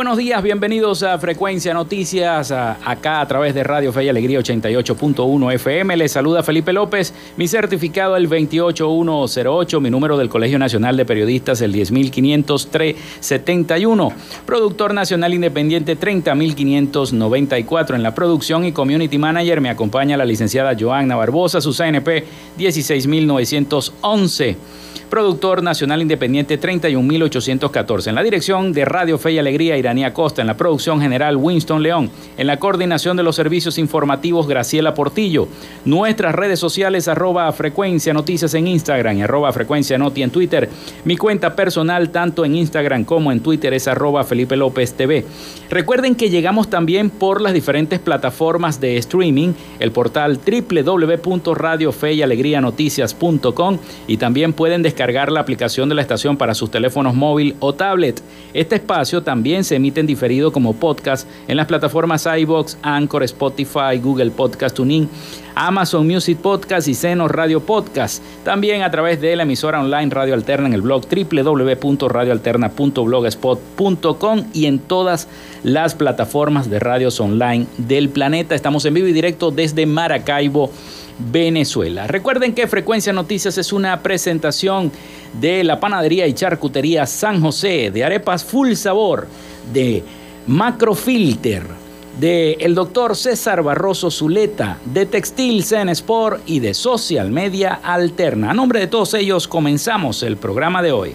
Buenos días, bienvenidos a Frecuencia Noticias, acá a través de Radio Fe y Alegría 88.1 FM. Les saluda Felipe López, mi certificado el 28108, mi número del Colegio Nacional de Periodistas el 1050371, productor nacional independiente 30594 en la producción y community manager me acompaña la licenciada Joanna Barbosa, su CNP 16911 productor nacional independiente 31814. En la dirección de Radio Fe y Alegría, Costa. En la producción general, Winston León. En la coordinación de los servicios informativos, Graciela Portillo. Nuestras redes sociales, arroba frecuencia noticias en Instagram y arroba frecuencia noti en Twitter. Mi cuenta personal, tanto en Instagram como en Twitter, es arroba Felipe López TV. Recuerden que llegamos también por las diferentes plataformas de streaming, el portal www.radiofeyalegrianoticias.com y también pueden descargar cargar la aplicación de la estación para sus teléfonos móvil o tablet. Este espacio también se emite en diferido como podcast en las plataformas iBox, Anchor, Spotify, Google Podcast Tuning, Amazon Music Podcast y Seno Radio Podcast. También a través de la emisora online Radio Alterna en el blog www.radioalterna.blogspot.com y en todas las plataformas de radios online del planeta. Estamos en vivo y directo desde Maracaibo. Venezuela. Recuerden que Frecuencia Noticias es una presentación de la panadería y charcutería San José, de arepas full sabor, de Macrofilter, de el doctor César Barroso Zuleta, de Textil Zen Sport y de Social Media Alterna. A nombre de todos ellos comenzamos el programa de hoy.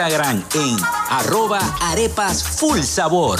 en arroba arepas full sabor.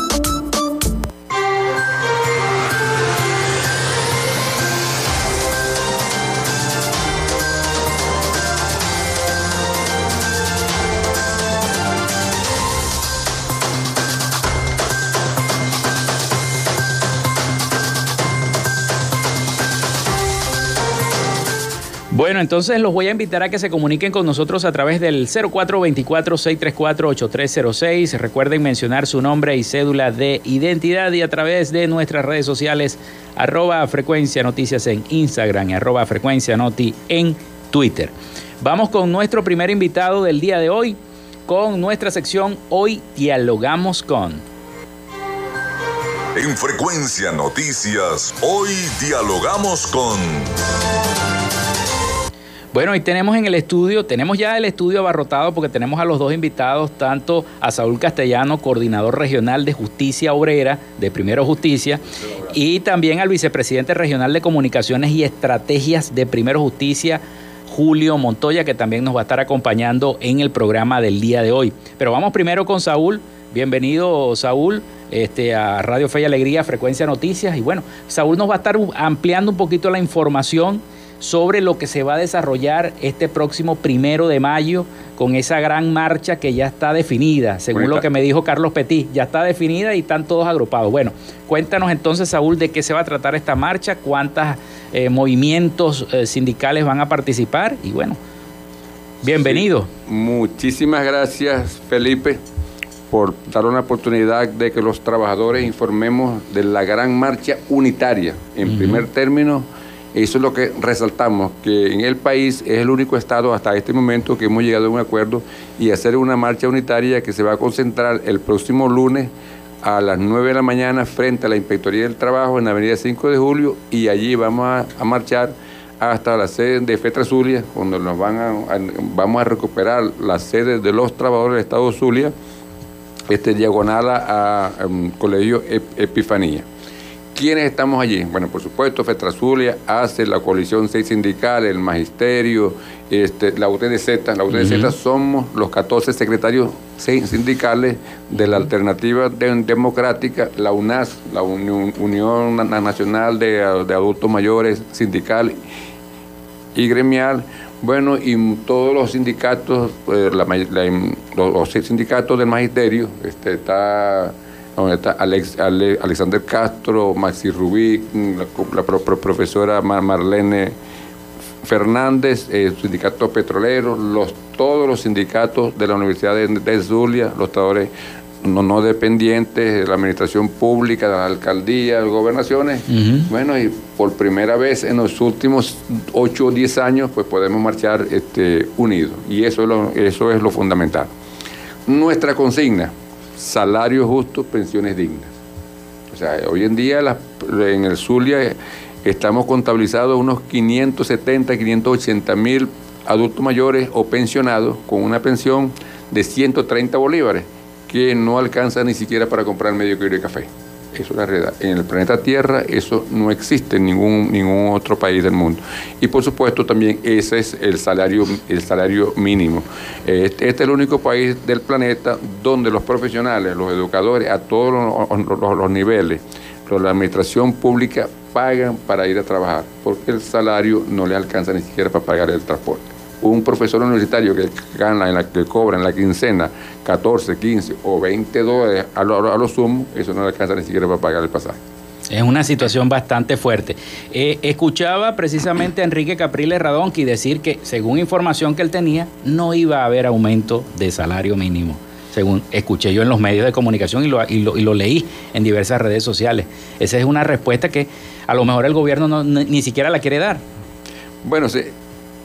Bueno, entonces los voy a invitar a que se comuniquen con nosotros a través del 0424-634-8306. Recuerden mencionar su nombre y cédula de identidad y a través de nuestras redes sociales, arroba frecuencia noticias en Instagram y arroba frecuencia noti en Twitter. Vamos con nuestro primer invitado del día de hoy, con nuestra sección Hoy Dialogamos con. En Frecuencia Noticias, hoy dialogamos con... Bueno, y tenemos en el estudio, tenemos ya el estudio abarrotado porque tenemos a los dos invitados, tanto a Saúl Castellano, coordinador regional de Justicia Obrera, de Primero Justicia, y también al vicepresidente regional de Comunicaciones y Estrategias de Primero Justicia, Julio Montoya, que también nos va a estar acompañando en el programa del día de hoy. Pero vamos primero con Saúl. Bienvenido, Saúl, este, a Radio Fe y Alegría, Frecuencia Noticias. Y bueno, Saúl nos va a estar ampliando un poquito la información sobre lo que se va a desarrollar este próximo primero de mayo con esa gran marcha que ya está definida, según lo que me dijo Carlos Petit, ya está definida y están todos agrupados. Bueno, cuéntanos entonces, Saúl, de qué se va a tratar esta marcha, cuántos eh, movimientos eh, sindicales van a participar y bueno, bienvenido. muchísimas gracias, Felipe por dar una oportunidad de que los trabajadores informemos de la gran marcha unitaria. En primer término, eso es lo que resaltamos, que en el país es el único estado hasta este momento que hemos llegado a un acuerdo y hacer una marcha unitaria que se va a concentrar el próximo lunes a las 9 de la mañana frente a la Inspectoría del Trabajo en la Avenida 5 de Julio y allí vamos a, marchar hasta la sede de Fetra Zulia, donde nos van vamos a recuperar la sede de los trabajadores del Estado Zulia, este, diagonal a, Colegio Epifanía. ¿Quiénes estamos allí? Bueno, por supuesto, Fetrazulia hace la coalición 6 sindical, el magisterio, este, la UTDZ. La UTDZ somos los 14 secretarios sindicales de la Alternativa Democrática, la UNAS, la Unión, Nacional de, Adultos Mayores Sindical y Gremial. Bueno, y todos los sindicatos, eh, los, sindicatos del magisterio, este, está donde está Alexander Castro, Maxi Rubí, la, profesora Marlene Fernández, el sindicato petrolero, los, todos los sindicatos de la Universidad de, Zulia, los trabajadores no, no dependientes de la administración pública, de la alcaldía, de las gobernaciones. Bueno, y por primera vez en los últimos 8 o 10 años, pues podemos marchar este, unidos. Y eso es, lo, eso es lo fundamental. Nuestra consigna, salario justo, pensiones dignas. O sea, hoy en día en el Zulia estamos contabilizados unos 570, 580 mil adultos mayores o pensionados con una pensión de 130 bolívares, que no alcanza ni siquiera para comprar medio kilo de café. Eso es la realidad. En el planeta Tierra eso no existe en ningún, ningún otro país del mundo. Y por supuesto también ese es el salario, el salario mínimo. Este, este es el único país del planeta donde los profesionales, los educadores, a todos los, los niveles, la administración pública pagan para ir a trabajar, porque el salario no le alcanza ni siquiera para pagar el transporte. Un profesor universitario que gana, en la, que cobra en la quincena 14, 15 o 20 dólares a lo, a sumo, eso no le alcanza ni siquiera para pagar el pasaje. Es una situación bastante fuerte. Eh, escuchaba precisamente a Enrique Capriles Radonqui decir que, según información que él tenía, no iba a haber aumento de salario mínimo según escuché yo en los medios de comunicación y lo, y lo, leí en diversas redes sociales. Esa es una respuesta que a lo mejor el gobierno no, ni, siquiera la quiere dar. Bueno, sí,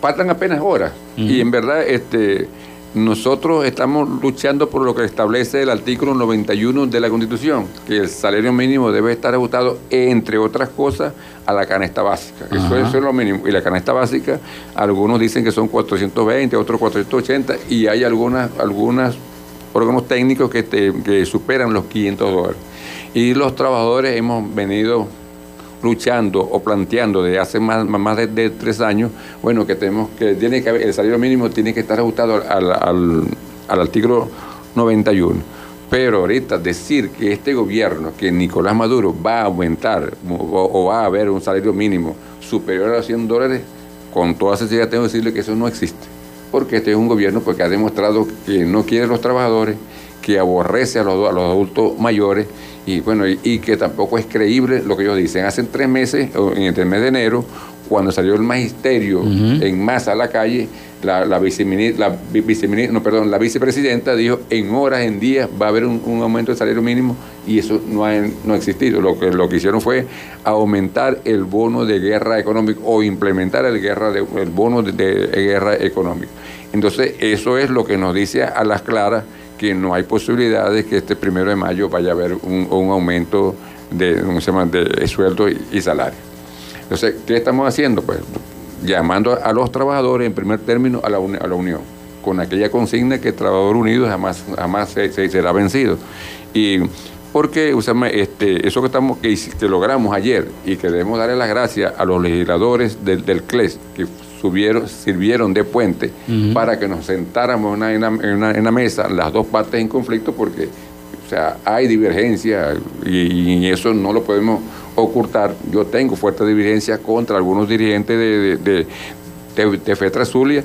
faltan apenas horas y en verdad este, nosotros estamos luchando por lo que establece el artículo 91 de la Constitución, que el salario mínimo debe estar ajustado, entre otras cosas, a la canasta básica. Eso, eso, es lo mínimo. Y la canasta básica, algunos dicen que son 420, otros 480, y hay algunas, algunas órganos técnicos que, que superan los 500 dólares. Y los trabajadores hemos venido luchando o planteando desde hace más, más de, tres años, bueno, que tenemos que, tiene que el salario mínimo tiene que estar ajustado al, al, artículo 91. Pero ahorita decir que este gobierno, que Nicolás Maduro va a aumentar o, va a haber un salario mínimo superior a los 100 dólares, con toda sinceridad tengo que decirle que eso no existe porque este es un gobierno porque ha demostrado que no quiere a los trabajadores, que aborrece a los, a los adultos mayores y bueno y, que tampoco es creíble lo que ellos dicen. Hace tres meses, en el mes de enero, cuando salió el magisterio en masa a la calle, la, la, viceministra, no, perdón, la vicepresidenta dijo en horas, en días va a haber un, aumento del salario mínimo y eso no ha, no ha existido. Lo que, lo que hicieron fue aumentar el bono de guerra económica o implementar el, guerra de, el bono de, guerra económica. Entonces eso es lo que nos dice a las claras que no hay posibilidades que este primero de mayo vaya a haber un, aumento de, ¿cómo se de sueldo y, y salario. Entonces, ¿qué estamos haciendo? Pues llamando a los trabajadores en primer término a la, a la unión, con aquella consigna que el trabajador unido jamás, jamás se, será vencido. Y porque este, eso que, estamos, que, logramos ayer y que debemos darle las gracias a los legisladores del, del CLES que subieron, sirvieron de puente para que nos sentáramos en una, en, mesa las dos partes en conflicto porque o sea, hay divergencia y eso no lo podemos ocultar. Yo tengo fuerte divergencia contra algunos dirigentes de, de, de, Fetra Zulia.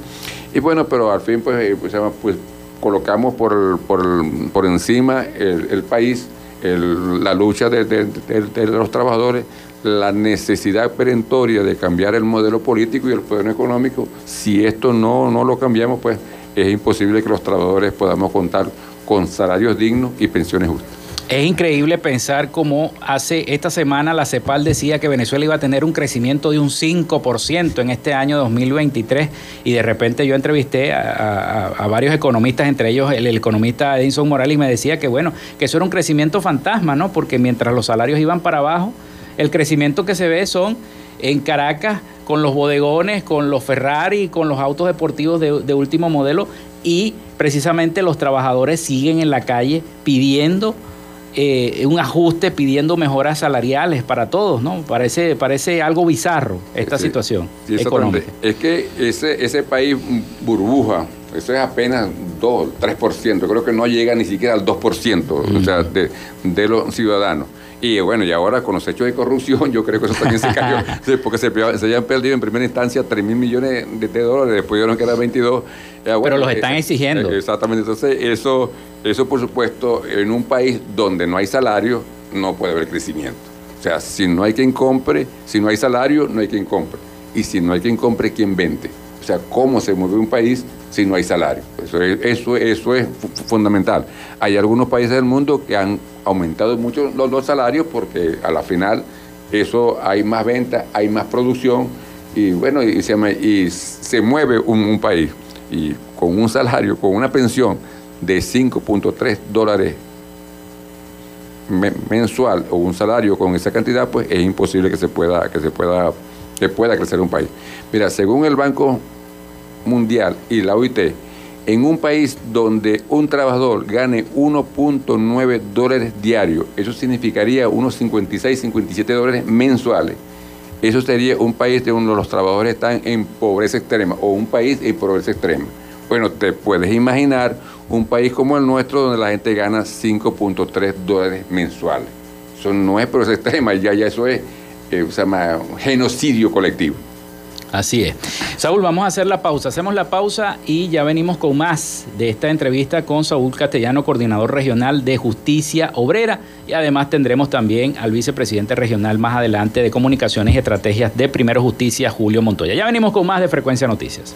Y bueno, pero al fin pues, eh, pues, pues colocamos por, por, por encima el, país, la lucha de, los trabajadores, la necesidad perentoria de cambiar el modelo político y el poder económico. Si esto no, no lo cambiamos, pues es imposible que los trabajadores podamos contar con salarios dignos y pensiones justas. Es increíble pensar cómo hace esta semana la CEPAL decía que Venezuela iba a tener un crecimiento de un 5% en este año 2023 y de repente yo entrevisté a, varios economistas, entre ellos el, economista Edinson Morales, y me decía que bueno, que eso era un crecimiento fantasma, ¿no? Porque mientras los salarios iban para abajo, el crecimiento que se ve son en Caracas con los bodegones, con los Ferrari, con los autos deportivos de, de último modelo y precisamente los trabajadores siguen en la calle pidiendo eh, un ajuste pidiendo mejoras salariales para todos, ¿no? Parece, parece algo bizarro esta situación económica. Es que ese, ese país burbuja, eso es apenas 2, 3%, creo que no llega ni siquiera al 2% sea, de, de los ciudadanos. Y bueno, y ahora con los hechos de corrupción, yo creo que eso también se cayó, porque se, se, habían perdido en primera instancia 3 mil millones de, dólares, después dijeron que era 22. Pero los están exigiendo. Eh, exactamente, entonces eso, eso por supuesto, en un país donde no hay salario, no puede haber crecimiento. O sea, si no hay quien compre, si no hay salario, no hay quien compre. Y si no hay quien compre, ¿quién vende? O sea, cómo se mueve un país si no hay salario. Eso es, eso, eso es fundamental. Hay algunos países del mundo que han aumentado mucho los, salarios porque a la final eso hay más venta, hay más producción y bueno, y se, y se mueve un, país. Y con un salario, con una pensión de 5.3 dólares mensual o un salario con esa cantidad, pues es imposible que se pueda, que se pueda, que pueda crecer un país. Mira, según el Banco Mundial y la OIT, en un país donde un trabajador gane 1.9 dólares diarios, eso significaría unos 56, 57 dólares mensuales. Eso sería un país donde los trabajadores están en pobreza extrema o un país en pobreza extrema. Bueno, te puedes imaginar un país como el nuestro donde la gente gana 5.3 dólares mensuales. Eso no es pobreza extrema, ya, ya eso es eh, genocidio colectivo. Así es. Saúl, vamos a hacer la pausa. Hacemos la pausa y ya venimos con más de esta entrevista con Saúl Castellano, coordinador regional de Justicia Obrera. Y además tendremos también al vicepresidente regional más adelante de Comunicaciones y Estrategias de Primero Justicia, Julio Montoya. Ya venimos con más de Frecuencia Noticias.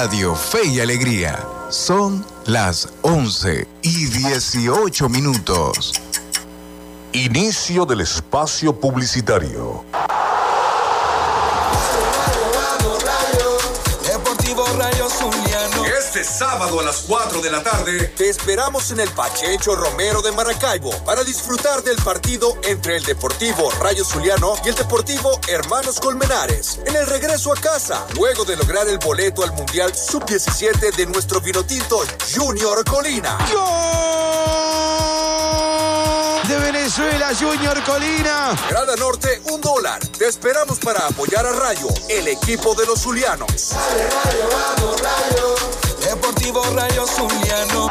Radio Fe y Alegría son las 11 y 18 minutos. Inicio del espacio publicitario. Este sábado a las 4 de la tarde te esperamos en el Pachecho Romero de Maracaibo para disfrutar del partido entre el Deportivo Rayo Zuliano y el Deportivo Hermanos Colmenares. En el regreso a casa, luego de lograr el boleto al Mundial Sub-17 de nuestro vinotinto Junior Colina. de Venezuela, Junior Colina. Grada Norte, un dólar. Te esperamos para apoyar a Rayo, el equipo de los Zulianos. Rayo, vamos, Rayo. Deportivo Rayo Zuliano.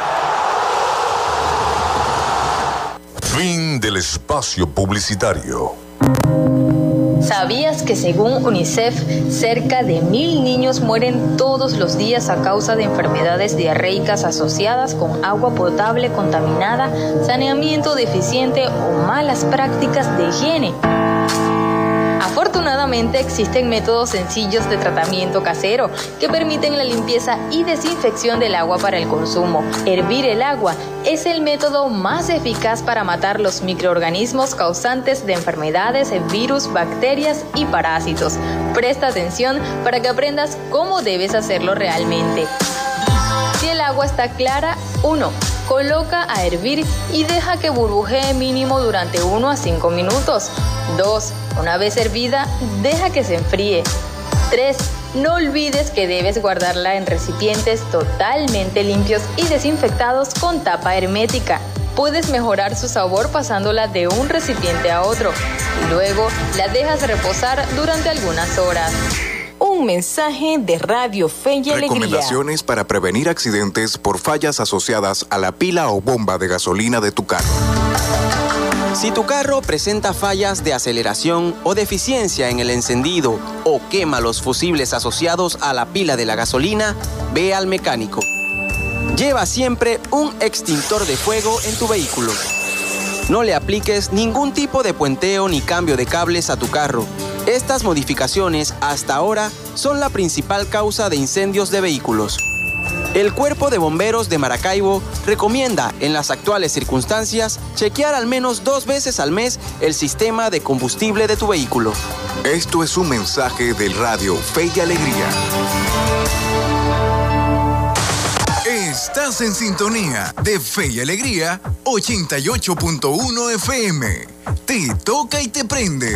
Fin del espacio publicitario. ¿Sabías que según UNICEF, cerca de mil niños mueren todos los días a causa de enfermedades diarreicas asociadas con agua potable contaminada, saneamiento deficiente o malas prácticas de higiene? Afortunadamente existen métodos sencillos de tratamiento casero que permiten la limpieza y desinfección del agua para el consumo. Hervir el agua es el método más eficaz para matar los microorganismos causantes de enfermedades, virus, bacterias y parásitos. Presta atención para que aprendas cómo debes hacerlo realmente. Si el agua está clara, 1. Coloca a hervir y deja que burbujee mínimo durante 1 a 5 minutos. 2. Una vez hervida, deja que se enfríe. 3. No olvides que debes guardarla en recipientes totalmente limpios y desinfectados con tapa hermética. Puedes mejorar su sabor pasándola de un recipiente a otro y luego la dejas reposar durante algunas horas. Un mensaje de Radio Fe y Alegría. Recomendaciones para prevenir accidentes por fallas asociadas a la pila o bomba de gasolina de tu carro. Si tu carro presenta fallas de aceleración o deficiencia en el encendido o quema los fusibles asociados a la pila de la gasolina, ve al mecánico. Lleva siempre un extintor de fuego en tu vehículo. No le apliques ningún tipo de puenteo ni cambio de cables a tu carro estas modificaciones hasta ahora son la principal causa de incendios de vehículos. El Cuerpo de Bomberos de Maracaibo recomienda, en las actuales circunstancias, chequear al menos dos veces al mes el sistema de combustible de tu vehículo. Esto es un mensaje del radio Fe y Alegría. Estás en sintonía de Fe y Alegría 88.1 FM. Te toca y te prende.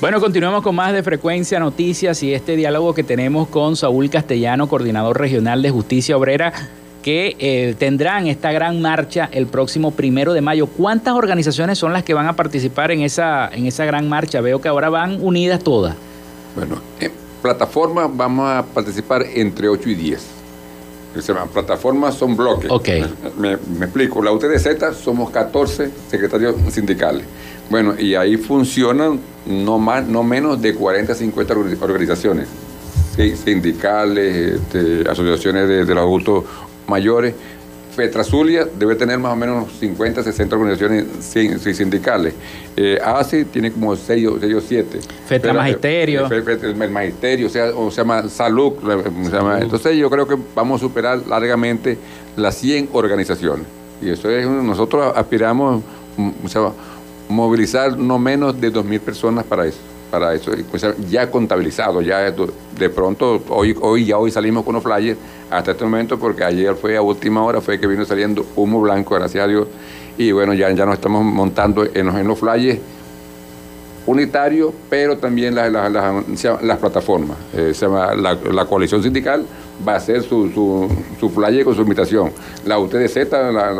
Bueno, continuamos con más de Frecuencia Noticias y este diálogo que tenemos con Saúl Castellano, coordinador regional de Justicia Obrera, que eh, tendrán esta gran marcha el próximo primero de mayo. ¿Cuántas organizaciones son las que van a participar en esa, en esa gran marcha? Veo que ahora van unidas todas. Bueno, en plataforma vamos a participar entre 8 y 10. Se llama, plataformas son bloques. Ok. Me, me explico. La UTDZ somos 14 secretarios sindicales. Bueno, y ahí funcionan no más, no menos de 40, 50 orga- organizaciones. Sí, sindicales, este, asociaciones de, de los adultos mayores. Fetrazulia debe tener más o menos 50, 60 organizaciones sin- sin- sindicales. Eh, ASI tiene como 6 o 7. Fetra Magisterio. el magisterio, o sea, o se llama salud. se llama- entonces yo creo que vamos a superar largamente las 100 organizaciones. Y eso es, nosotros aspiramos mm, o sea, movilizar no menos de 2.000 personas para eso. Para eso, pues, ya contabilizado, ya de pronto, hoy, hoy ya hoy salimos con los flyers hasta este momento, porque ayer fue a última hora, fue que vino saliendo humo blanco, gracias a Dios, y bueno, ya, ya nos estamos montando en los, en flyers unitario, pero también las, las- las- plataformas. Eh, se llama la, la coalición sindical va a hacer su, su, su flyer con su invitación. La UTDZ la,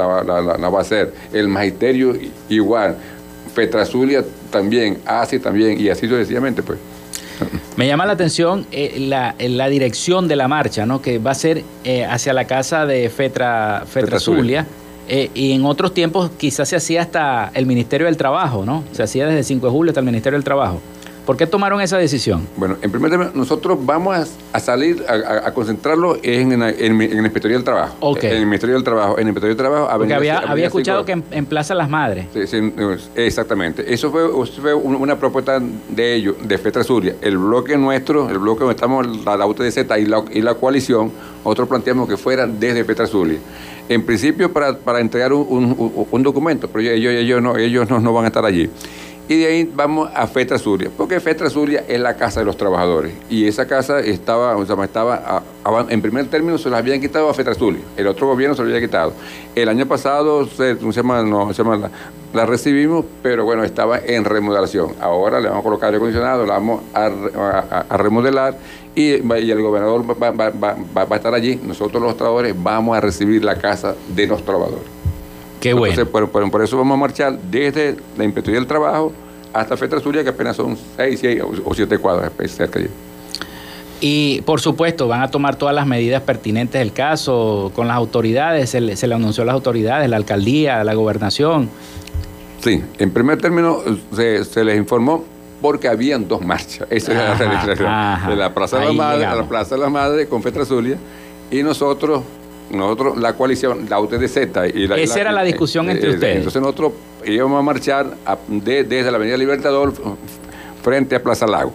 va a hacer. El magisterio igual. Fetrazulia también, ASI también, y así sucesivamente, pues. Me llama la atención eh, la, la dirección de la marcha, ¿no? Que va a ser eh, hacia la casa de Fetra, Fetra Zulia. Zulia. Eh, y en otros tiempos quizás se hacía hasta el Ministerio del Trabajo, ¿no? Se hacía desde el 5 de julio hasta el Ministerio del Trabajo. ¿Por qué tomaron esa decisión? Bueno, en primer término, nosotros vamos a, a salir a, concentrarlo en, en, en el Ministerio del Trabajo. En el Ministerio del Trabajo. En el Ministerio del Trabajo. Porque Avenida- había, Avenida había escuchado que en, Plaza Las Madres. Sí, sí, exactamente. Eso fue, eso fue un- una propuesta de ellos, de Fetra Zulia. El bloque nuestro, el bloque donde estamos, la, la UTDZ y la, y la coalición, nosotros planteamos que fuera desde Fetra Zulia. En principio para, para entregar un- un documento, pero ellos, ellos, no, ellos no, no van a estar allí. Y de ahí vamos a Fetra Zulia, porque Fetra Zulia es la casa de los trabajadores. Y esa casa estaba, o sea, estaba en primer término se las habían quitado a Fetra Zulia. El otro gobierno se lo había quitado. El año pasado se, ¿cómo se llama? No, se llama la, la recibimos, pero bueno, estaba en remodelación. Ahora le vamos a colocar aire acondicionado, la vamos a, re- a- a remodelar y, y el gobernador va- va- va- va a estar allí. Nosotros los trabajadores vamos a recibir la casa de los trabajadores. Qué bueno. Entonces, por, por- por eso vamos a marchar desde la Inspectoría del Trabajo hasta Fetra Zulia, que apenas son 6, 6 o 7 cuadras pues, cerca de allí. Y por supuesto, van a tomar todas las medidas pertinentes del caso con las autoridades. Se le, se le anunció a las autoridades, la alcaldía, la gobernación. Sí, en primer término se, se les informó porque habían dos marchas. Esa era la Ajá, realización. ajá. De la Plaza de la Madre, a llegamos. la Plaza de la Madre con Fetra Zulia y nosotros, nosotros la coalición, la UTDZ y la... Esa era la discusión entre ustedes. Entonces nosotros íbamos a marchar a- de- desde la Avenida Libertador frente a Plaza Lago.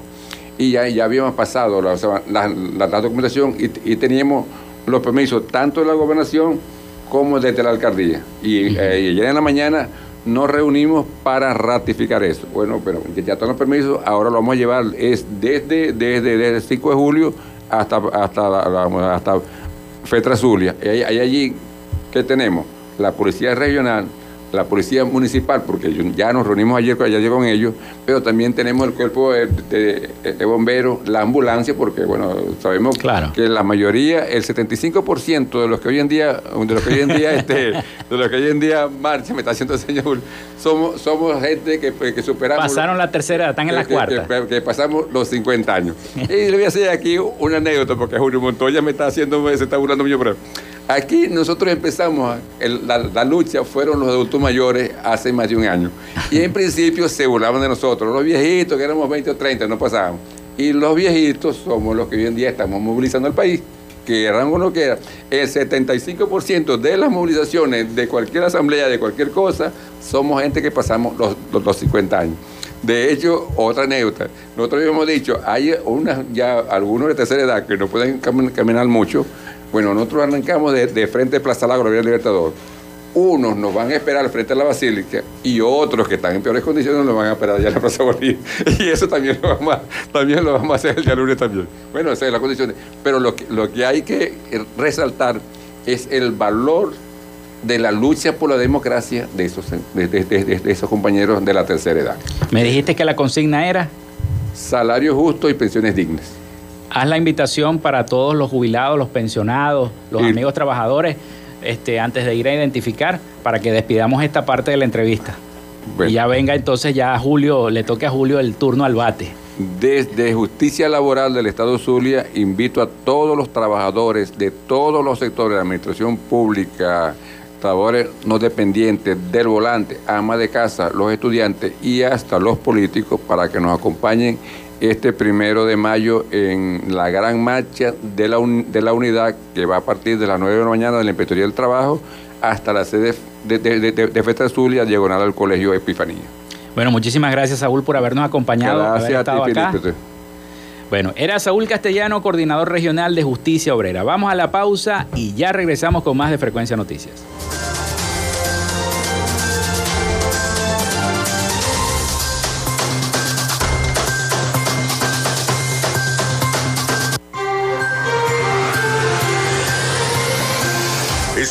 Y ya, ya habíamos pasado la, documentación y, y teníamos los permisos tanto de la gobernación como desde la alcaldía. Y eh, y ayer en la mañana nos reunimos para ratificar eso. Bueno, pero ya- están los permisos, ahora lo vamos a llevar es desde, desde, desde el 5 de julio hasta, hasta, hasta Fetra Zulia. Y allí, ¿qué tenemos? La Policía Regional, la Policía Municipal, porque ya nos reunimos ayer, ayer con ellos, pero también tenemos el cuerpo de, de- de bomberos, la ambulancia, porque bueno, sabemos que la mayoría, el 75% de los que hoy en día, de los que hoy en día, este, de los que hoy en día marcha, me está haciendo el señor, somos, somos gente que, que superamos. Pasaron la tercera, están en la que- cuarta. que- que pasamos los 50 años. y le voy a hacer aquí una anécdota, porque Julio Montoya me está haciendo, se está burlando mío, pero aquí nosotros empezamos, el- la, la lucha fueron los adultos mayores hace más de un año. Y en principio se burlaban de nosotros, los viejitos que éramos 20 o 30, no pasábamos. Y los viejitos somos los que hoy en día estamos movilizando al país. Que o no quiera, el 75% de las movilizaciones de cualquier asamblea, de cualquier cosa, somos gente que pasamos los, los, los 50 años. De hecho, otra anécdota. Nosotros habíamos dicho, hay unas, ya algunos de tercera edad que no pueden cam- caminar mucho. Bueno, nosotros arrancamos de, de frente a Plaza Lago, la Libertador. Unos nos van a esperar frente a la Basílica y otros que están en peores condiciones nos van a esperar allá en la Plaza Bolívar. Y eso también lo vamos a, también lo vamos a hacer el día lunes también. Bueno, esas son las condiciones. Pero lo que, lo que hay que resaltar es el valor de la lucha por la democracia de esos, de, de- de- de esos compañeros de la tercera edad. Me dijiste que la consigna era, Salario justo y pensiones dignas. Haz la invitación para todos los jubilados, los pensionados, los Sí. amigos trabajadores, este, antes de ir a identificar, para que despidamos esta parte de la entrevista. Bueno. Y ya venga entonces ya a Julio, le toque a Julio el turno al bate. Desde Justicia Laboral del Estado Zulia invito a todos los trabajadores de todos los sectores de la administración pública, trabajadores no dependientes, del volante, ama de casa, los estudiantes y hasta los políticos para que nos acompañen este primero de mayo en la gran marcha de la, un- de la unidad que va a partir de las 9 de la mañana de la Inspectoría del Trabajo hasta la sede de, de, de, de- Festa Zulia, diagonal al Colegio Epifanía. Bueno, muchísimas gracias Saúl por habernos acompañado, haber Gracias a estado ti, acá. Felipe. Bueno, era Saúl Castellano, coordinador regional de Justicia Obrera. Vamos a la pausa y ya regresamos con más de Frecuencia Noticias.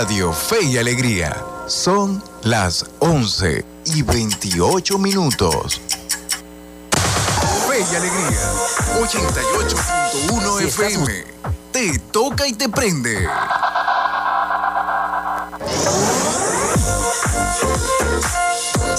Radio Fe y Alegría son las 11 y 28 minutos. Fe y Alegría 88.1 FM. Te toca y te prende.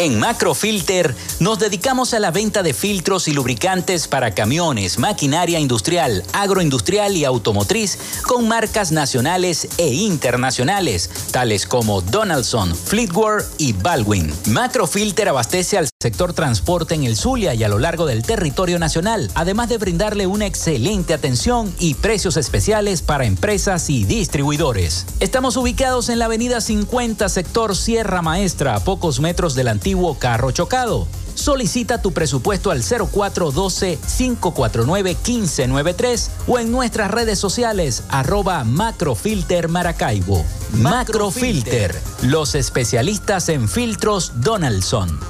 En Macrofilter nos dedicamos a la venta de filtros y lubricantes para camiones, maquinaria industrial, agroindustrial y automotriz con marcas nacionales e internacionales, tales como Donaldson, Fleetwood y Baldwin. Macrofilter abastece al sector transporte en el Zulia y a lo largo del territorio nacional, además de brindarle una excelente atención y precios especiales para empresas y distribuidores. Estamos ubicados en la avenida 50, sector Sierra Maestra, a pocos metros del antiguo carro chocado. Solicita tu presupuesto al 0412-549-1593 o en nuestras redes sociales arroba Macrofilter Maracaibo. Macrofilter, los especialistas en filtros Donaldson.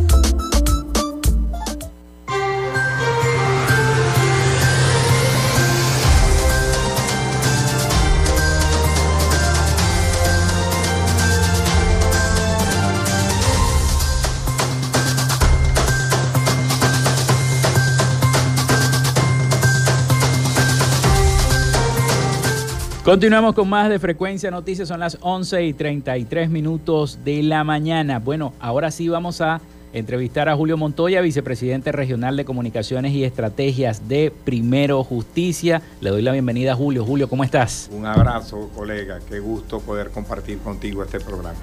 Continuamos con más de Frecuencia Noticias, son las 11 y 33 minutos de la mañana. Bueno, ahora sí vamos a entrevistar a Julio Montoya, vicepresidente regional de Comunicaciones y Estrategias de Primero Justicia. Le doy la bienvenida a Julio. Julio, ¿cómo estás? Un abrazo, colega. Qué gusto poder compartir contigo este programa.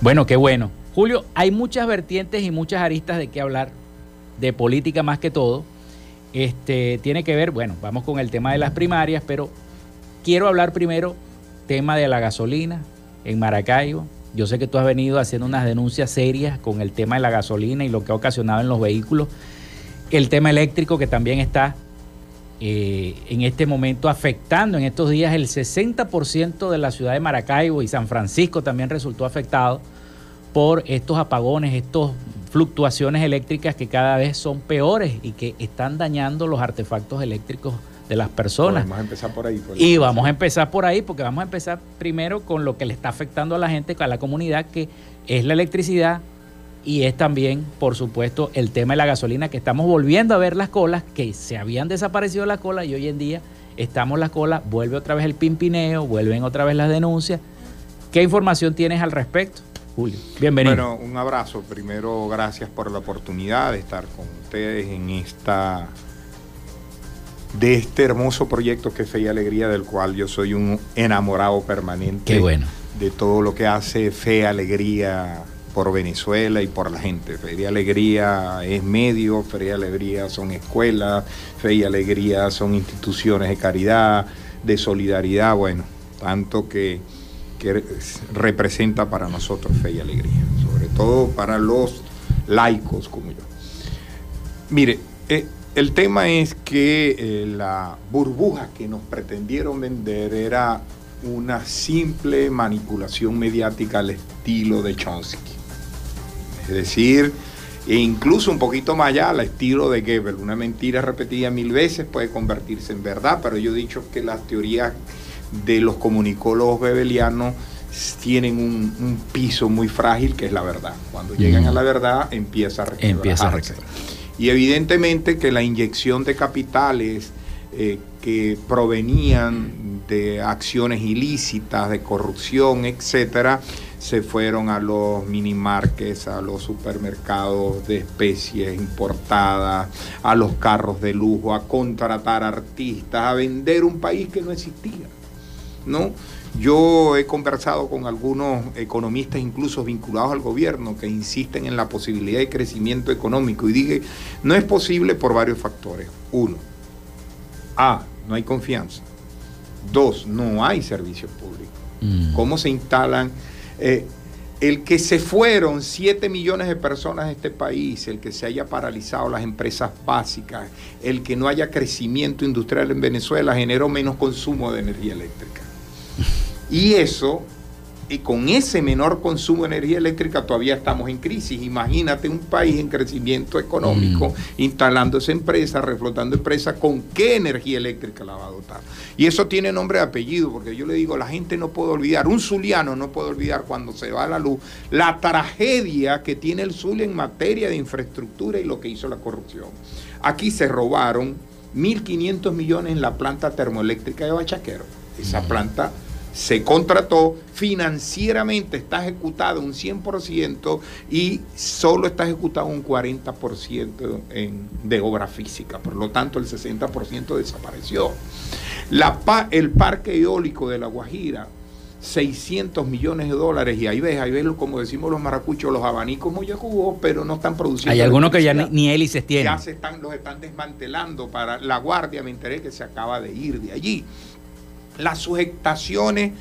Bueno, qué bueno. Julio, hay muchas vertientes y muchas aristas de qué hablar, de política más que todo. Este tiene que ver, bueno, vamos con el tema de las primarias, pero quiero hablar primero tema de la gasolina en Maracaibo. Yo sé que tú has venido haciendo unas denuncias serias con el tema de la gasolina y lo que ha ocasionado en los vehículos. El tema eléctrico que también está eh, en este momento afectando en estos días el 60% de la ciudad de Maracaibo y San Francisco también resultó afectado por estos apagones, estas fluctuaciones eléctricas que cada vez son peores y que están dañando los artefactos eléctricos de las personas. Vamos a empezar por ahí. Por y vamos a empezar por ahí porque vamos a empezar primero con lo que le está afectando a la gente, a la comunidad, que es la electricidad y es también, por supuesto, el tema de la gasolina, que estamos volviendo a ver las colas, que se habían desaparecido las colas y hoy en día estamos las colas, vuelve otra vez el pimpineo, vuelven otra vez las denuncias. ¿Qué información tienes al respecto, Julio? Bienvenido. Bueno, un abrazo. Primero, gracias por la oportunidad de estar con ustedes en esta de este hermoso proyecto que es Fe y Alegría, del cual yo soy un enamorado permanente. Qué bueno. De todo lo que hace Fe y Alegría por Venezuela y por la gente. Fe y Alegría es medio, Fe y Alegría son escuelas, Fe y Alegría son instituciones de caridad, de solidaridad, bueno, tanto que, que representa para nosotros Fe y Alegría, sobre todo para los laicos como yo. Mire, eh, el tema es que eh, la burbuja que nos pretendieron vender era una simple manipulación mediática al estilo de Chomsky. Es decir, e incluso un poquito más allá al estilo de Goebbels. Una mentira repetida mil veces puede convertirse en verdad, pero yo he dicho que las teorías de los comunicólogos bebelianos tienen un, un piso muy frágil que es la verdad. Cuando llegan a la verdad empieza a Empieza a requebrajarse. Y evidentemente que la inyección de capitales eh, que provenían de acciones ilícitas, de corrupción, etcétera, se fueron a los minimarques, a los supermercados de especies importadas, a los carros de lujo, a contratar artistas, a vender un país que no existía. ¿no? Yo he conversado con algunos economistas, incluso vinculados al gobierno, que insisten en la posibilidad de crecimiento económico y dije, no es posible por varios factores. Uno, A, no hay confianza. Dos, no hay servicios públicos. ¿Cómo se instalan? Eh, el que se fueron 7 millones de personas de este país, el que se haya paralizado las empresas básicas, el que no haya crecimiento industrial en Venezuela generó menos consumo de energía eléctrica. Y eso, y con ese menor consumo de energía eléctrica todavía estamos en crisis. Imagínate un país en crecimiento económico, instalándose empresas, reflotando empresas, ¿con qué energía eléctrica la va a dotar? Y eso tiene nombre y apellido, porque yo le digo, la gente no puede olvidar, un zuliano no puede olvidar cuando se va la luz, la tragedia que tiene el Zulia en materia de infraestructura y lo que hizo la corrupción. Aquí se robaron 1.500 millones en la planta termoeléctrica de Bachaquero. Esa planta se contrató, financieramente está ejecutada un 100% y solo está ejecutado un 40% en, de obra física. Por lo tanto, el 60% desapareció. La, el parque eólico de La Guajira, 600 millones de dólares, y ahí ves, ahí ves, como decimos los maracuchos, los abanicos muy jugos, pero no están produciendo. Hay algunos que ya ni, ni hélices tienen. ya se están, los están desmantelando para la guardia, me enteré que se acaba de ir de allí. Las sujetaciones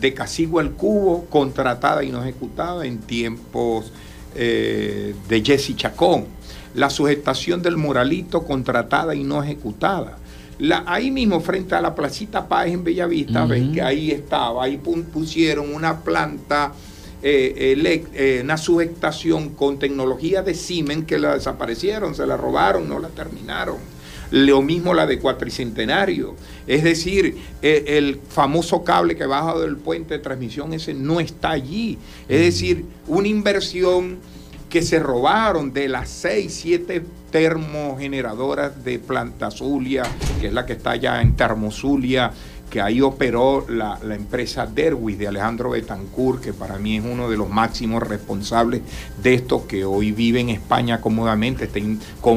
de Casigua al Cubo, contratada y no ejecutada en tiempos eh, de Jesse Chacón. La sujetación del Moralito, contratada y no ejecutada. La- ahí mismo, frente a la Placita Páez en Bellavista, Ujú. ven que ahí estaba, ahí pusieron una planta eh, eh, una subestación con tecnología de Siemens que la desaparecieron, se la robaron, no la terminaron. Lo mismo la de Cuatricentenario. Es decir, eh, el famoso cable que baja del puente de transmisión ese no está allí. Es decir, una inversión que se robaron de las seis, siete termogeneradoras de Planta Zulia, que es la que está allá en Termozulia, que ahí operó la, empresa Derwis de Alejandro Betancourt, que para mí es uno de los máximos responsables de esto, que hoy vive en España cómodamente,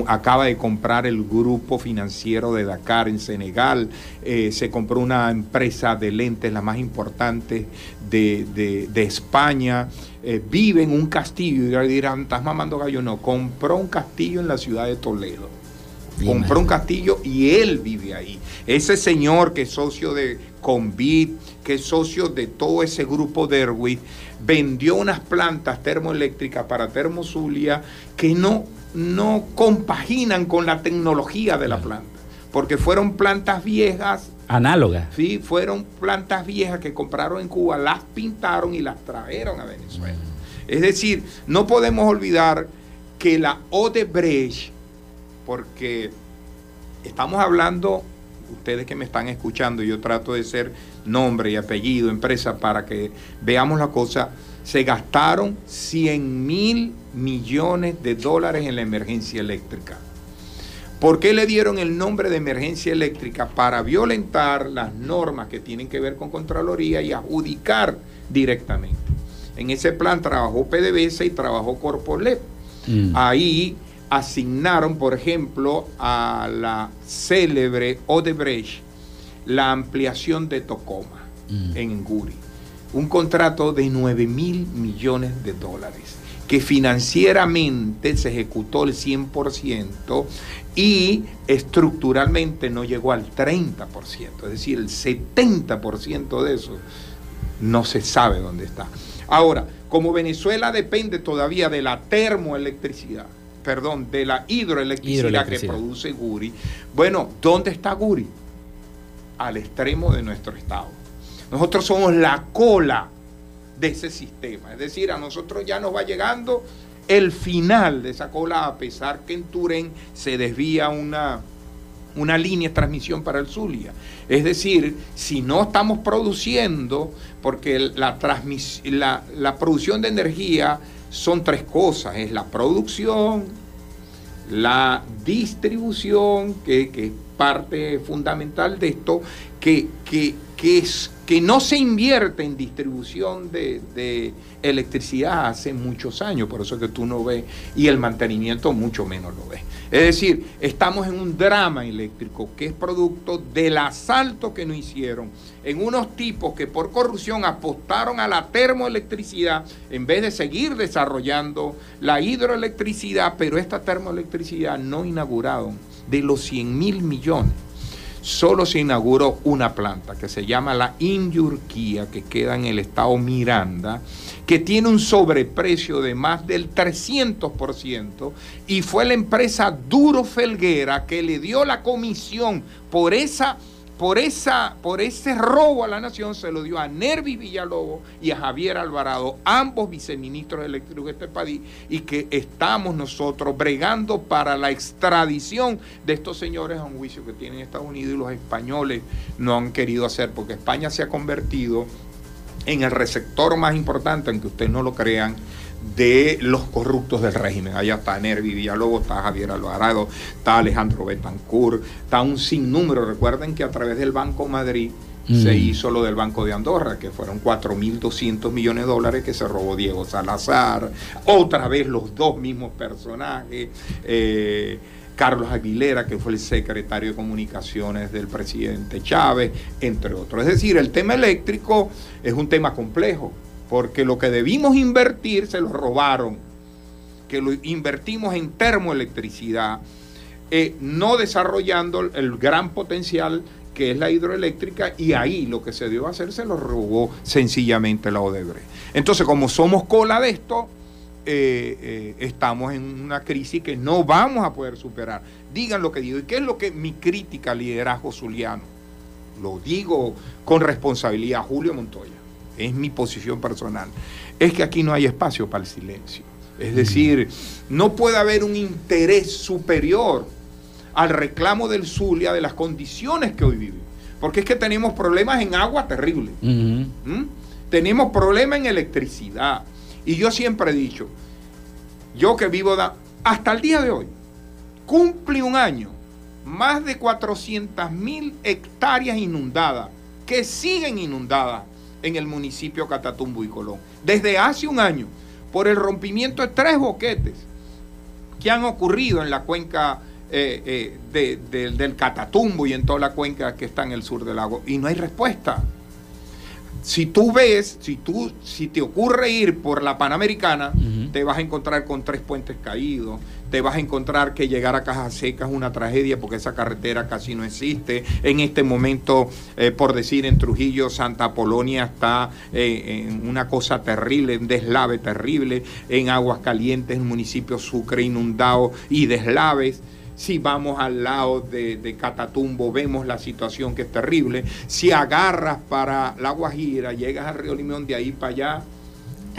acaba de comprar el grupo financiero de Dakar en Senegal, eh, se compró una empresa de lentes, la más importante de, de- España, eh, vive en un castillo, y dirán, estás mamando gallo, no, compró un castillo en la ciudad de Toledo compró un castillo y él vive ahí. Ese señor que es socio de Convit, que es socio de todo ese grupo de Erwin, vendió unas plantas termoeléctricas para Termozulia que no, no compaginan con la tecnología de la planta, porque fueron plantas viejas Análoga. Sí, fueron plantas viejas que compraron en Cuba, las pintaron y las trajeron a Venezuela. Es decir, no podemos olvidar que la Odebrecht, porque estamos hablando, ustedes que me están escuchando, yo trato de ser nombre y apellido, empresa, para que veamos la cosa, se gastaron 100 mil millones de dólares en la emergencia eléctrica. ¿Por qué le dieron el nombre de emergencia eléctrica? Para violentar las normas que tienen que ver con Contraloría y adjudicar directamente. En ese plan trabajó PDVSA y trabajó Corpolep. Mm. Ahí asignaron, por ejemplo, a la célebre Odebrecht la ampliación de Tocoma en Guri. Un contrato de 9 mil millones de dólares que financieramente se ejecutó el 100% y estructuralmente no llegó al 30%, es decir, el 70% de eso no se sabe dónde está. Ahora, como Venezuela depende todavía de la termoelectricidad, perdón, de la hidroelectricidad, Hidroelectricidad. que produce Guri, bueno, ¿dónde está Guri? Al extremo de nuestro estado. Nosotros somos la cola de ese sistema, es decir, a nosotros ya nos va llegando el final de esa cola, a pesar que en Turén se desvía una, una línea de transmisión para el Zulia. Es decir, si no estamos produciendo, porque la, la producción de energía son tres cosas, es la producción, la distribución, que, que es parte fundamental de esto, que, que- que, es, que no se invierte en distribución de, electricidad hace muchos años, por eso es que tú no ves, y el mantenimiento mucho menos lo ves. Es decir, estamos en un drama eléctrico que es producto del asalto que nos hicieron en unos tipos que por corrupción apostaron a la termoelectricidad en vez de seguir desarrollando la hidroelectricidad, pero esta termoelectricidad no inauguraron de los 100 mil millones solo se inauguró una planta que se llama la Inyurquía, que queda en el estado Miranda, que tiene un sobreprecio de más del 300%, y fue la empresa Duro Felguera que le dio la comisión por esa por, esa, por ese robo a la nación se lo dio a Nervi Villalobos y a Javier Alvarado, ambos viceministros eléctricos de este país, y que estamos nosotros bregando para la extradición de estos señores a un juicio que tienen Estados Unidos y los españoles no han querido hacer, porque España se ha convertido en el receptor más importante, aunque ustedes no lo crean, de los corruptos del régimen. Allá está Nervi Villalobos, está Javier Alvarado, está Alejandro Betancourt, está un sinnúmero. Recuerden que a través del Banco Madrid Mm. se hizo lo del Banco de Andorra, que fueron 4.200 millones de dólares que se robó Diego Salazar. Otra vez los dos mismos personajes. eh, Carlos Aguilera, que fue el secretario de comunicaciones del presidente Chávez, entre otros. Es decir, el tema eléctrico es un tema complejo, porque lo que debimos invertir se lo robaron, que lo invertimos en termoelectricidad, eh, no desarrollando el gran potencial que es la hidroeléctrica, y ahí lo que se dio a hacer se lo robó sencillamente la Odebrecht. Entonces, como somos cola de esto, eh, eh, estamos en una crisis que no vamos a poder superar. Digan lo que digo. ¿Y qué es lo que mi crítica al liderazgo zuliano? Lo digo con responsabilidad, Julio Montoya. Es mi posición personal. Es que aquí no hay espacio para el silencio. Es decir, no puede haber un interés superior al reclamo del Zulia de las condiciones que hoy vivimos. Porque es que tenemos problemas en agua terribles. ¿Mm? Tenemos problemas en electricidad. Y yo siempre he dicho, yo que vivo da- hasta el día de hoy, cumple un año, más de 400 mil hectáreas inundadas, que siguen inundadas en el municipio Catatumbo y Colón. Desde hace un año, por el rompimiento de tres boquetes que han ocurrido en la cuenca eh, eh, de- de- del Catatumbo y en toda la cuenca que está en el sur del lago. Y no hay respuesta. Si tú ves, si, tú, si te ocurre ir por la Panamericana, te vas a encontrar con tres puentes caídos, te vas a encontrar que llegar a Cajas Seca es una tragedia porque esa carretera casi no existe. En este momento, eh, por decir, en Trujillo, Santa Polonia está eh, en una cosa terrible, un deslave terrible. En Aguas Calientes, en el municipio Sucre inundado y deslaves. Si vamos al lado de, de Catatumbo, vemos la situación que es terrible. Si agarras para La Guajira, llegas al Río Limón, de ahí para allá,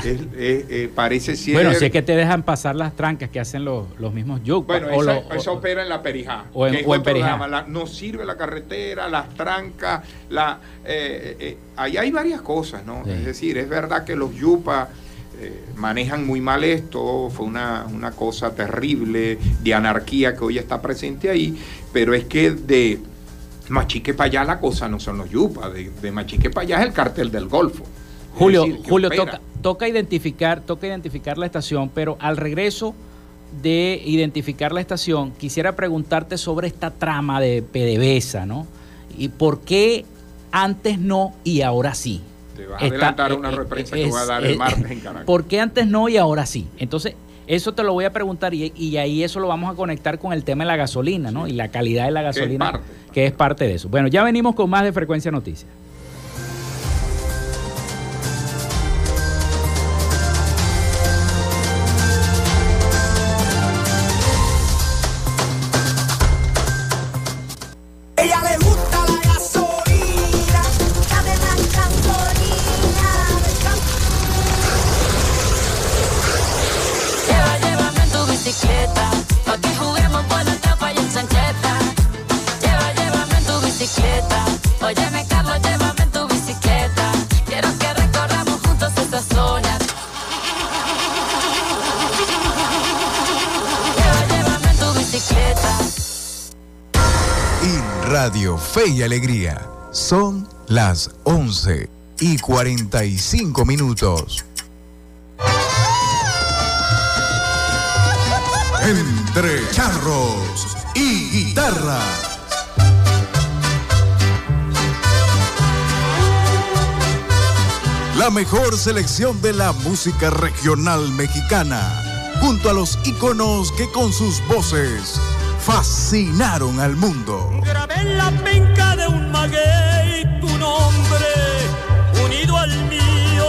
es- es- eh, parece ser... Bueno, si es que te dejan pasar las trancas que hacen los, los mismos yucas. Bueno, o lo- opera en la Perijá. o en- o en Perijá. La- no sirve la carretera, las trancas, la, eh, eh, ahí hay varias cosas, ¿no? Sí. Es decir, es verdad que los yupas eh, manejan muy mal esto, fue una, una cosa terrible de anarquía que hoy está presente ahí, pero es que de Machique para allá la cosa no son los yupas, de, de Machique para allá es el cartel del Golfo. Julio, decir, Julio toca, toca identificar, toca identificar la estación, pero al regreso de identificar la estación, quisiera preguntarte sobre esta trama de PDVSA, ¿no? Y por qué antes no y ahora sí. Te vas a Está- adelantar a una eh, represa eh, que voy a dar el martes en Caracas. ¿Por qué antes no y ahora sí? Entonces, eso te lo voy a preguntar y, y ahí eso lo vamos a conectar con el tema de la gasolina, ¿no? Y la calidad de la es gasolina, parte. que es parte de eso. Bueno, ya venimos con más de Frecuencia Noticias. Alegría son las 11 y 45 minutos. Entre charros y guitarras. La mejor selección de la música regional mexicana, junto a los íconos que con sus voces fascinaron al mundo. Grabé en la penca de un maguey tu nombre, unido al mío,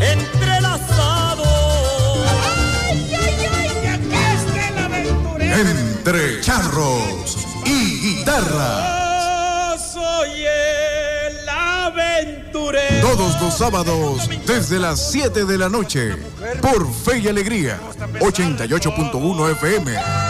entrelazado. ¡Ay, ay, ay! ¡Que aquí está el aventurero! Entre charros y guitarra. Yo soy el aventurero. Todos los sábados desde las 7 de la noche por Fe y Alegría 88.1 FM.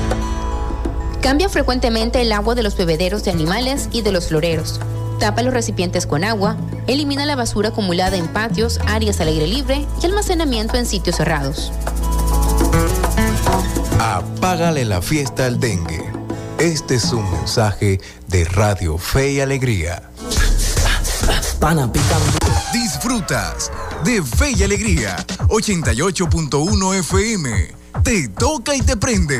Cambia frecuentemente el agua de los bebederos de animales y de los floreros. Tapa los recipientes con agua. Elimina la basura acumulada en patios, áreas al aire libre y almacenamiento en sitios cerrados. Apágale la fiesta al dengue. Este es un mensaje de Radio Fe y Alegría. Disfrutas de Fe y Alegría 88.1 FM. Te toca y te prende.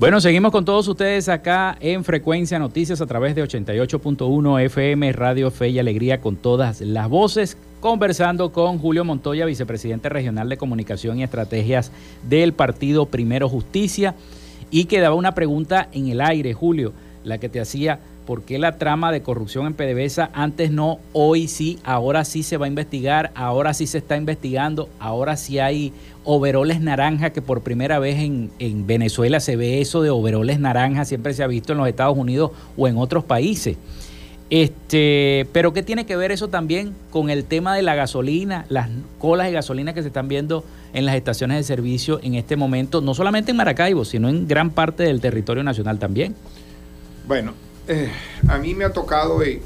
Bueno, seguimos con todos ustedes acá en Frecuencia Noticias a través de 88.1 FM Radio Fe y Alegría con todas las voces, conversando con Julio Montoya, vicepresidente regional de comunicación y estrategias del partido Primero Justicia, y que daba una pregunta en el aire, Julio, la que te hacía, ¿por qué la trama de corrupción en PDVSA antes no, hoy sí, ahora sí se va a investigar, ahora sí se está investigando, ahora sí hay overoles naranja, que por primera vez en, en Venezuela se ve eso de overoles naranja, siempre se ha visto en los Estados Unidos o en otros países. Este, pero ¿qué tiene que ver eso también con el tema de la gasolina, las colas de gasolina que se están viendo en las estaciones de servicio en este momento, no solamente en Maracaibo, sino en gran parte del territorio nacional también? Bueno, eh, a mí me ha tocado en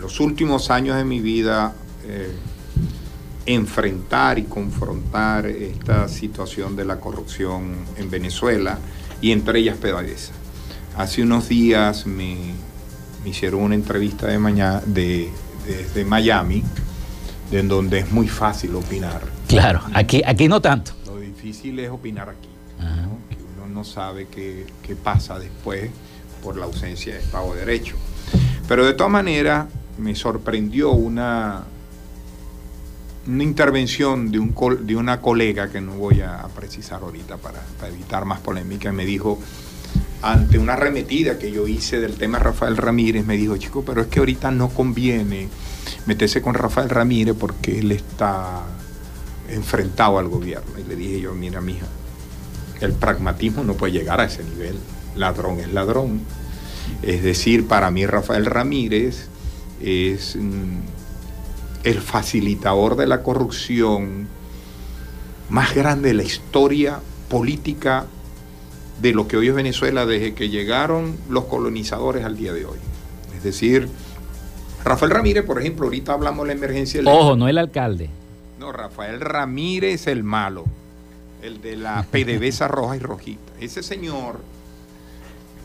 los últimos años de mi vida eh, enfrentar y confrontar esta situación de la corrupción en Venezuela y entre ellas PDVSA. Hace unos días me, me hicieron una entrevista de mañana de, desde Miami, de en donde es muy fácil opinar. Claro, aquí, aquí no tanto. Lo difícil es opinar aquí, ¿no? que uno no sabe qué, qué pasa después por la ausencia de Estado de Derecho. Pero de todas maneras me sorprendió una, una intervención de, un de una colega que no voy a precisar ahorita para, evitar más polémica, me dijo, ante una arremetida que yo hice del tema Rafael Ramírez, me dijo, chico, pero es que ahorita no conviene meterse con Rafael Ramírez porque él está enfrentado al gobierno. Y le dije yo, mira, mija, el pragmatismo no puede llegar a ese nivel. Ladrón es ladrón. Es decir, para mí Rafael Ramírez es, el facilitador de la corrupción más grande de la historia política de lo que hoy es Venezuela desde que llegaron los colonizadores al día de hoy. Es decir, Rafael Ramírez, por ejemplo, ahorita hablamos de la emergencia eléctrica. Ojo, no el alcalde. No, Rafael Ramírez el malo, el de la PDVSA roja y rojita. Ese señor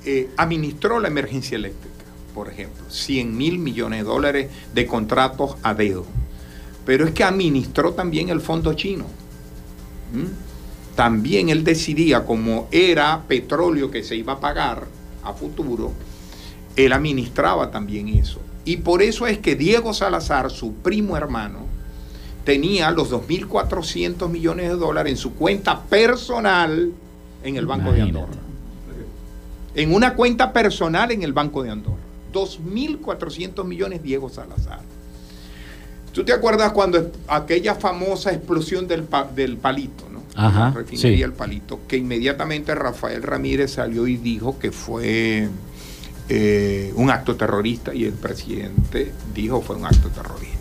eh, administró la emergencia eléctrica, por ejemplo, 100 mil millones de dólares de contratos a dedo. Pero es que administró también el fondo chino. ¿Mm? También él decidía, como era petróleo que se iba a pagar a futuro, él administraba también eso. Y por eso es que Diego Salazar, su primo hermano, tenía los 2.400 millones de dólares en su cuenta personal en el Banco de Andorra. En una cuenta personal en el Banco de Andorra. 2.400 millones Diego Salazar. ¿Tú te acuerdas cuando aquella famosa explosión del, pa- del palito, ¿no? Ajá, La refinería sí. El Palito, que inmediatamente Rafael Ramírez salió y dijo que fue eh, un acto terrorista y el presidente dijo fue un acto terrorista.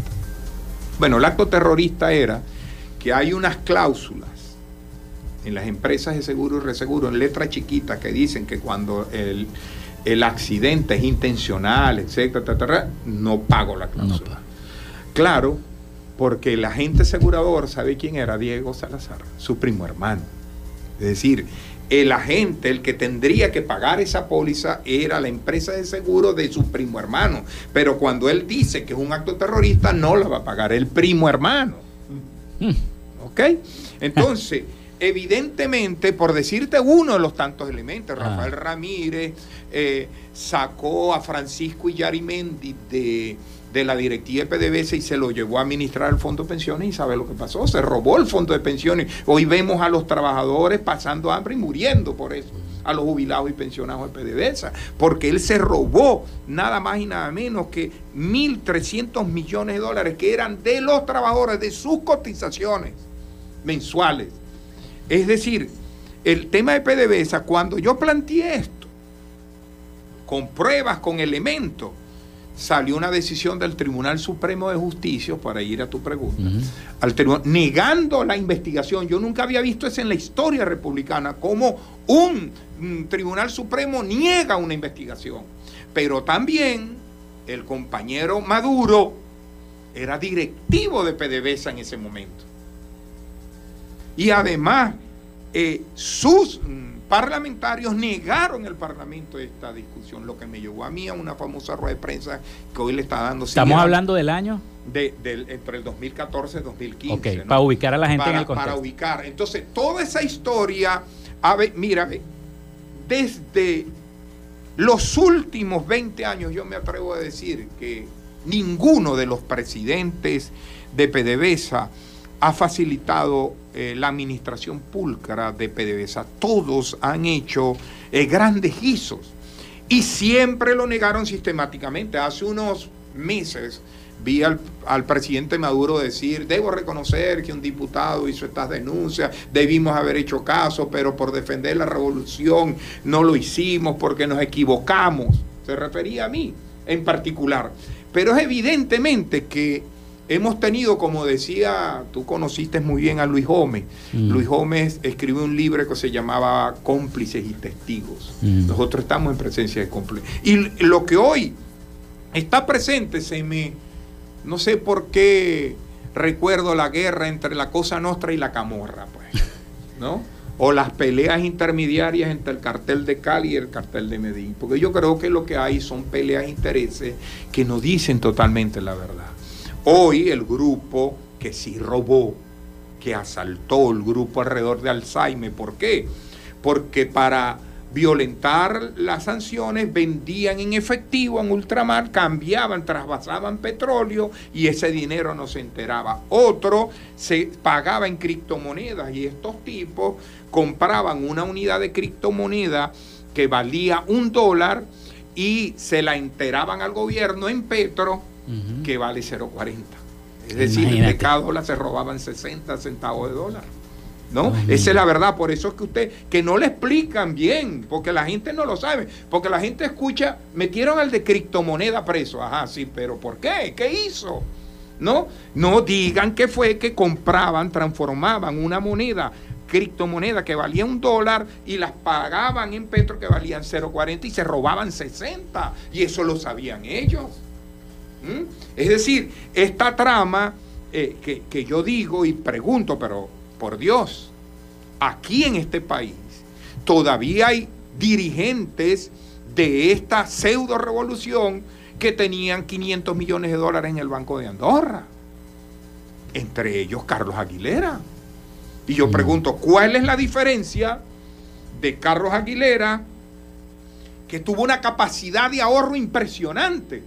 Bueno, el acto terrorista era que hay unas cláusulas en las empresas de seguro y reseguro, en letra chiquita, que dicen que cuando el, el accidente es intencional, etcétera, etcétera, no pago la cláusula. Claro, porque el agente asegurador, ¿sabe quién era? Diego Salazar, su primo hermano. Es decir, el agente, el que tendría que pagar esa póliza, era la empresa de seguro de su primo hermano. Pero cuando él dice que es un acto terrorista, no la va a pagar el primo hermano. ¿Ok? Entonces, evidentemente, por decirte uno de los tantos elementos, Rafael Ramírez eh, sacó a Francisco Illarimendi de, de la directiva de PDVSA y se lo llevó a administrar el fondo de pensiones y sabe lo que pasó, se robó el fondo de pensiones. Hoy vemos a los trabajadores pasando hambre y muriendo por eso, a los jubilados y pensionados de PDVSA, porque él se robó nada más y nada menos que 1.300 millones de dólares que eran de los trabajadores, de sus cotizaciones mensuales. Es decir, el tema de PDVSA, cuando yo planteé esto, con pruebas, con elementos, salió una decisión del Tribunal Supremo de Justicia, para ir a tu pregunta, al tribunal, negando la investigación. Yo nunca había visto eso en la historia republicana, como un mm, Tribunal Supremo niega una investigación. Pero también el compañero Maduro era directivo de PDVSA en ese momento. Y además, eh, sus mm, parlamentarios negaron el Parlamento esta discusión, lo que me llevó a mí a una famosa rueda de prensa que hoy le está dando. Estamos hablando del año. de- del- entre el 2014 y 2015. Ok, ¿no? para ubicar a la gente en el contexto. Para ubicar. Entonces, toda esa historia, a ver, mira, desde los últimos 20 años, yo me atrevo a decir que ninguno de los presidentes de PDVSA ha facilitado eh, la administración púlcra de PDVSA. Todos han hecho eh, grandes guisos y siempre lo negaron sistemáticamente. Hace unos meses vi al, al presidente Maduro decir, debo reconocer que un diputado hizo estas denuncias, debimos haber hecho caso, pero por defender la revolución no lo hicimos porque nos equivocamos. Se refería a mí en particular. Pero es evidentemente que hemos tenido, como decía, tú conociste muy bien a Luis Gómez. Mm. Luis Gómez escribió un libro que se llamaba Cómplices y Testigos. Mm. Nosotros estamos en presencia de cómplices. Y lo que hoy está presente, se me, no sé por qué recuerdo la guerra entre la Cosa Nostra y la Camorra, pues, ¿no? O las peleas intermediarias entre el cartel de Cali y el cartel de Medellín. Porque yo creo que lo que hay son peleas de intereses que no dicen totalmente la verdad. Hoy el grupo que sí robó, que asaltó el grupo alrededor de Alzheimer, ¿por qué? Porque para violentar las sanciones vendían en efectivo en ultramar, cambiaban, trasvasaban petróleo y ese dinero no se enteraba. Otro se pagaba en criptomonedas y estos tipos compraban una unidad de criptomoneda que valía un dólar y se la enteraban al gobierno en petro que vale 0.40. Es decir, Imagínate. de cada dólar se robaban 60 centavos de dólar. ¿No? Ay, Esa es la verdad. Por eso es que usted, que no le explican bien, porque la gente no lo sabe. Porque la gente escucha, metieron al de criptomoneda preso. Ajá, sí, pero ¿por qué? ¿Qué hizo? ¿no? No digan que fue que compraban, transformaban una moneda, criptomoneda que valía un dólar y las pagaban en petro que valían 0,40 y se robaban 60. Y eso lo sabían ellos. ¿Mm? Es decir, esta trama eh, que, que yo digo y pregunto, pero por Dios, aquí en este país todavía hay dirigentes de esta pseudo revolución que tenían 500 millones de dólares en el Banco de Andorra. Entre ellos Carlos Aguilera. Y yo pregunto, ¿cuál es la diferencia de Carlos Aguilera, que tuvo una capacidad de ahorro impresionante?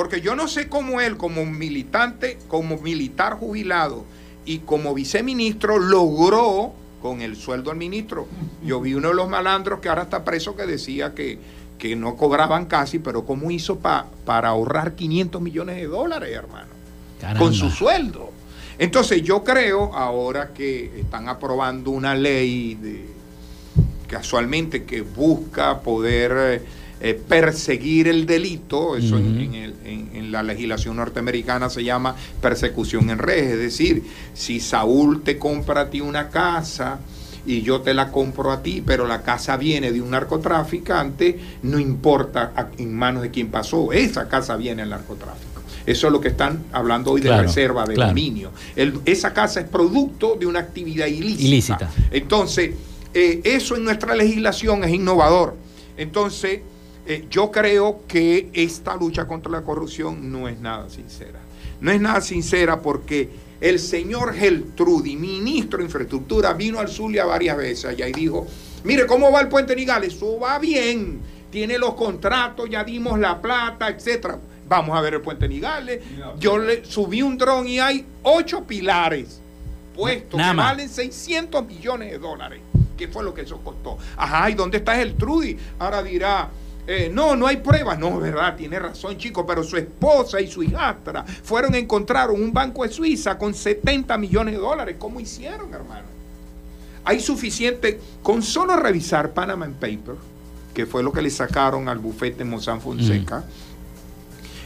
Porque yo no sé cómo él, como militante, como militar jubilado y como viceministro, logró con el sueldo al ministro. Yo vi uno de los malandros que ahora está preso que decía que, que no cobraban casi, pero ¿cómo hizo pa- para ahorrar 500 millones de dólares, hermano? Caramba. Con su sueldo. Entonces yo creo, ahora que están aprobando una ley de, casualmente que busca poder eh, perseguir el delito, eso en- en, el- en- en la legislación norteamericana se llama persecución en redes, es decir, si Saúl te compra a ti una casa y yo te la compro a ti, pero la casa viene de un narcotraficante, no importa a- en manos de quién pasó, esa casa viene al narcotráfico. Eso es lo que están hablando hoy de Claro, reserva de claro. dominio. El- esa casa es producto de una actividad ilícita. Ilícita. Entonces, eh, eso en nuestra legislación es innovador. Entonces, eh, yo creo que esta lucha contra la corrupción no es nada sincera. No es nada sincera porque el señor Geltrudi, ministro de Infraestructura, vino al Zulia varias veces allá y dijo, mire, ¿cómo va el puente Nigales? Eso va bien, tiene los contratos, ya dimos la plata, etcétera. Vamos a ver el puente Nigales. Yo le subí un dron y hay ocho pilares puestos Nada que más. valen 600 millones de dólares. ¿Qué fue lo que eso costó? Ajá, ¿y dónde está el Trudy? Ahora dirá, eh, no, no hay pruebas. No, verdad, tiene razón, chico, pero su esposa y su hijastra fueron a encontrar un banco de Suiza con 70 millones de dólares. ¿Cómo hicieron, hermano? Hay suficiente, con solo revisar Panama Paper, que fue lo que le sacaron al bufete Mossack Fonseca,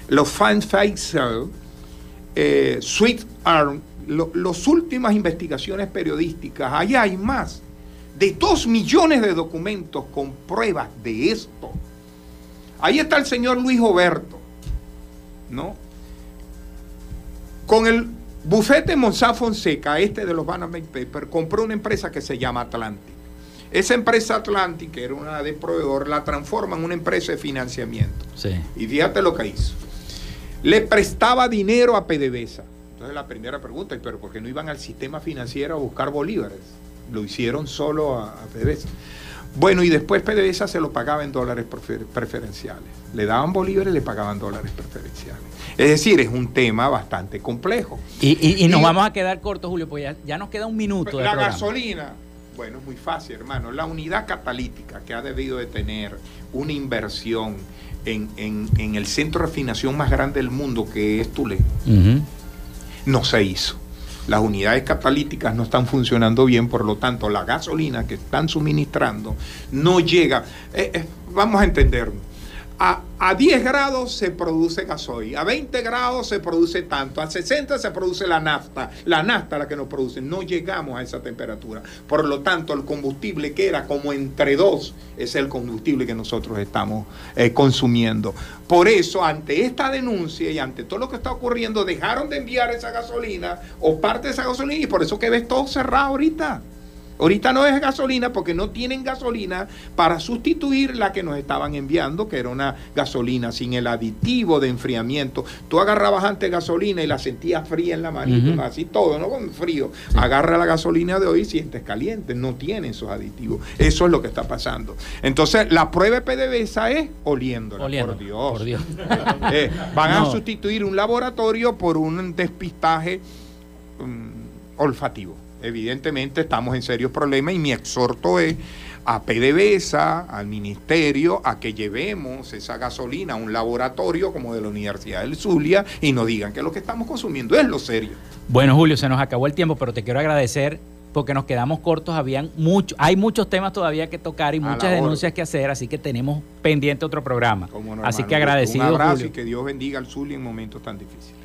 los Fan Faisal, eh, Sweet Arm, lo- las últimas investigaciones periodísticas, allá hay más de dos millones de documentos con pruebas de esto. Ahí está el señor Luis Oberto, ¿no? Con el bufete Monsá Fonseca, este de los Panama Papers, compró una empresa que se llama Atlantic. Esa empresa Atlantic, que era una de proveedor, la transforma en una empresa de financiamiento. Sí. Y fíjate lo que hizo. Le prestaba dinero a PDVSA. Entonces la primera pregunta, pero ¿por qué no iban al sistema financiero a buscar bolívares? Lo hicieron solo a, a PDVSA. Bueno, y después PDVSA se lo pagaba en dólares prefer- preferenciales. Le daban bolívares y le pagaban dólares preferenciales. Es decir, es un tema bastante complejo. Y, y- y nos vamos a quedar cortos, Julio, porque ya, ya nos queda un minuto de La programa. gasolina, bueno, es muy fácil, hermano. La unidad catalítica que ha debido de tener una inversión en, en- en el centro de refinación más grande del mundo, que es Ujú. no se hizo. Las unidades catalíticas no están funcionando bien, por lo tanto, la gasolina que están suministrando no llega. Eh, eh, vamos a entendernos. A, a 10 grados se produce gasoil, a 20 grados se produce tanto, a 60 se produce la nafta, la nafta la que nos produce, no llegamos a esa temperatura. Por lo tanto, el combustible que era como entre dos es el combustible que nosotros estamos eh, consumiendo. Por eso, ante esta denuncia y ante todo lo que está ocurriendo, dejaron de enviar esa gasolina o parte de esa gasolina y por eso que ves todo cerrado ahorita. Ahorita no es gasolina porque no tienen gasolina para sustituir la que nos estaban enviando, que era una gasolina sin el aditivo de enfriamiento. Tú agarrabas antes gasolina y la sentías fría en la Ujú. así todo, ¿no? Con frío. Agarra la gasolina de hoy y sientes caliente. No tiene esos aditivos. Eso es lo que está pasando. Entonces, la prueba de PDVSA es oliéndola. Por Dios. por Dios. Eh, van No. a sustituir un laboratorio por un despistaje mm, olfativo. Evidentemente estamos en serios problemas y mi exhorto es a PDVSA, al ministerio, a que llevemos esa gasolina a un laboratorio como de la Universidad del Zulia y nos digan que lo que estamos consumiendo es lo serio. Bueno, Julio, se nos acabó el tiempo, pero te quiero agradecer porque nos quedamos cortos. Habían mucho, hay muchos temas todavía que tocar y muchas denuncias que hacer, así que tenemos pendiente otro programa. No, así hermano. que agradecido, Un abrazo Julio. y que Dios bendiga al Zulia en momentos tan difíciles.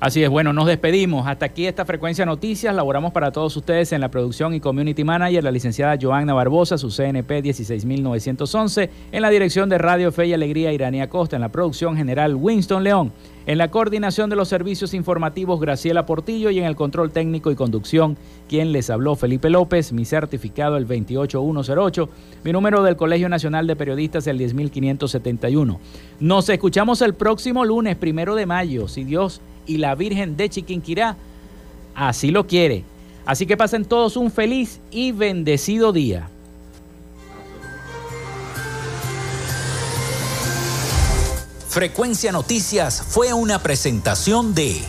Así es, bueno, nos despedimos. Hasta aquí esta frecuencia noticias. Laboramos para todos ustedes en la producción y community manager, la licenciada Joanna Barbosa, su CNP 16911, en la dirección de Radio Fe y Alegría Iranía Costa, en la producción general Winston León, en la coordinación de los servicios informativos Graciela Portillo y en el control técnico y conducción, quien les habló Felipe López, mi certificado el 28108, mi número del Colegio Nacional de Periodistas el 10571. Nos escuchamos el próximo lunes, primero de mayo, si Dios y la Virgen de Chiquinquirá así lo quiere. Así que pasen todos un feliz y bendecido día. Frecuencia Noticias fue una presentación de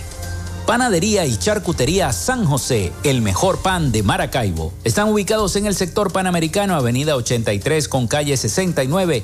Panadería y Charcutería San José, el mejor pan de Maracaibo. Están ubicados en el sector panamericano, Avenida 83 con calle 69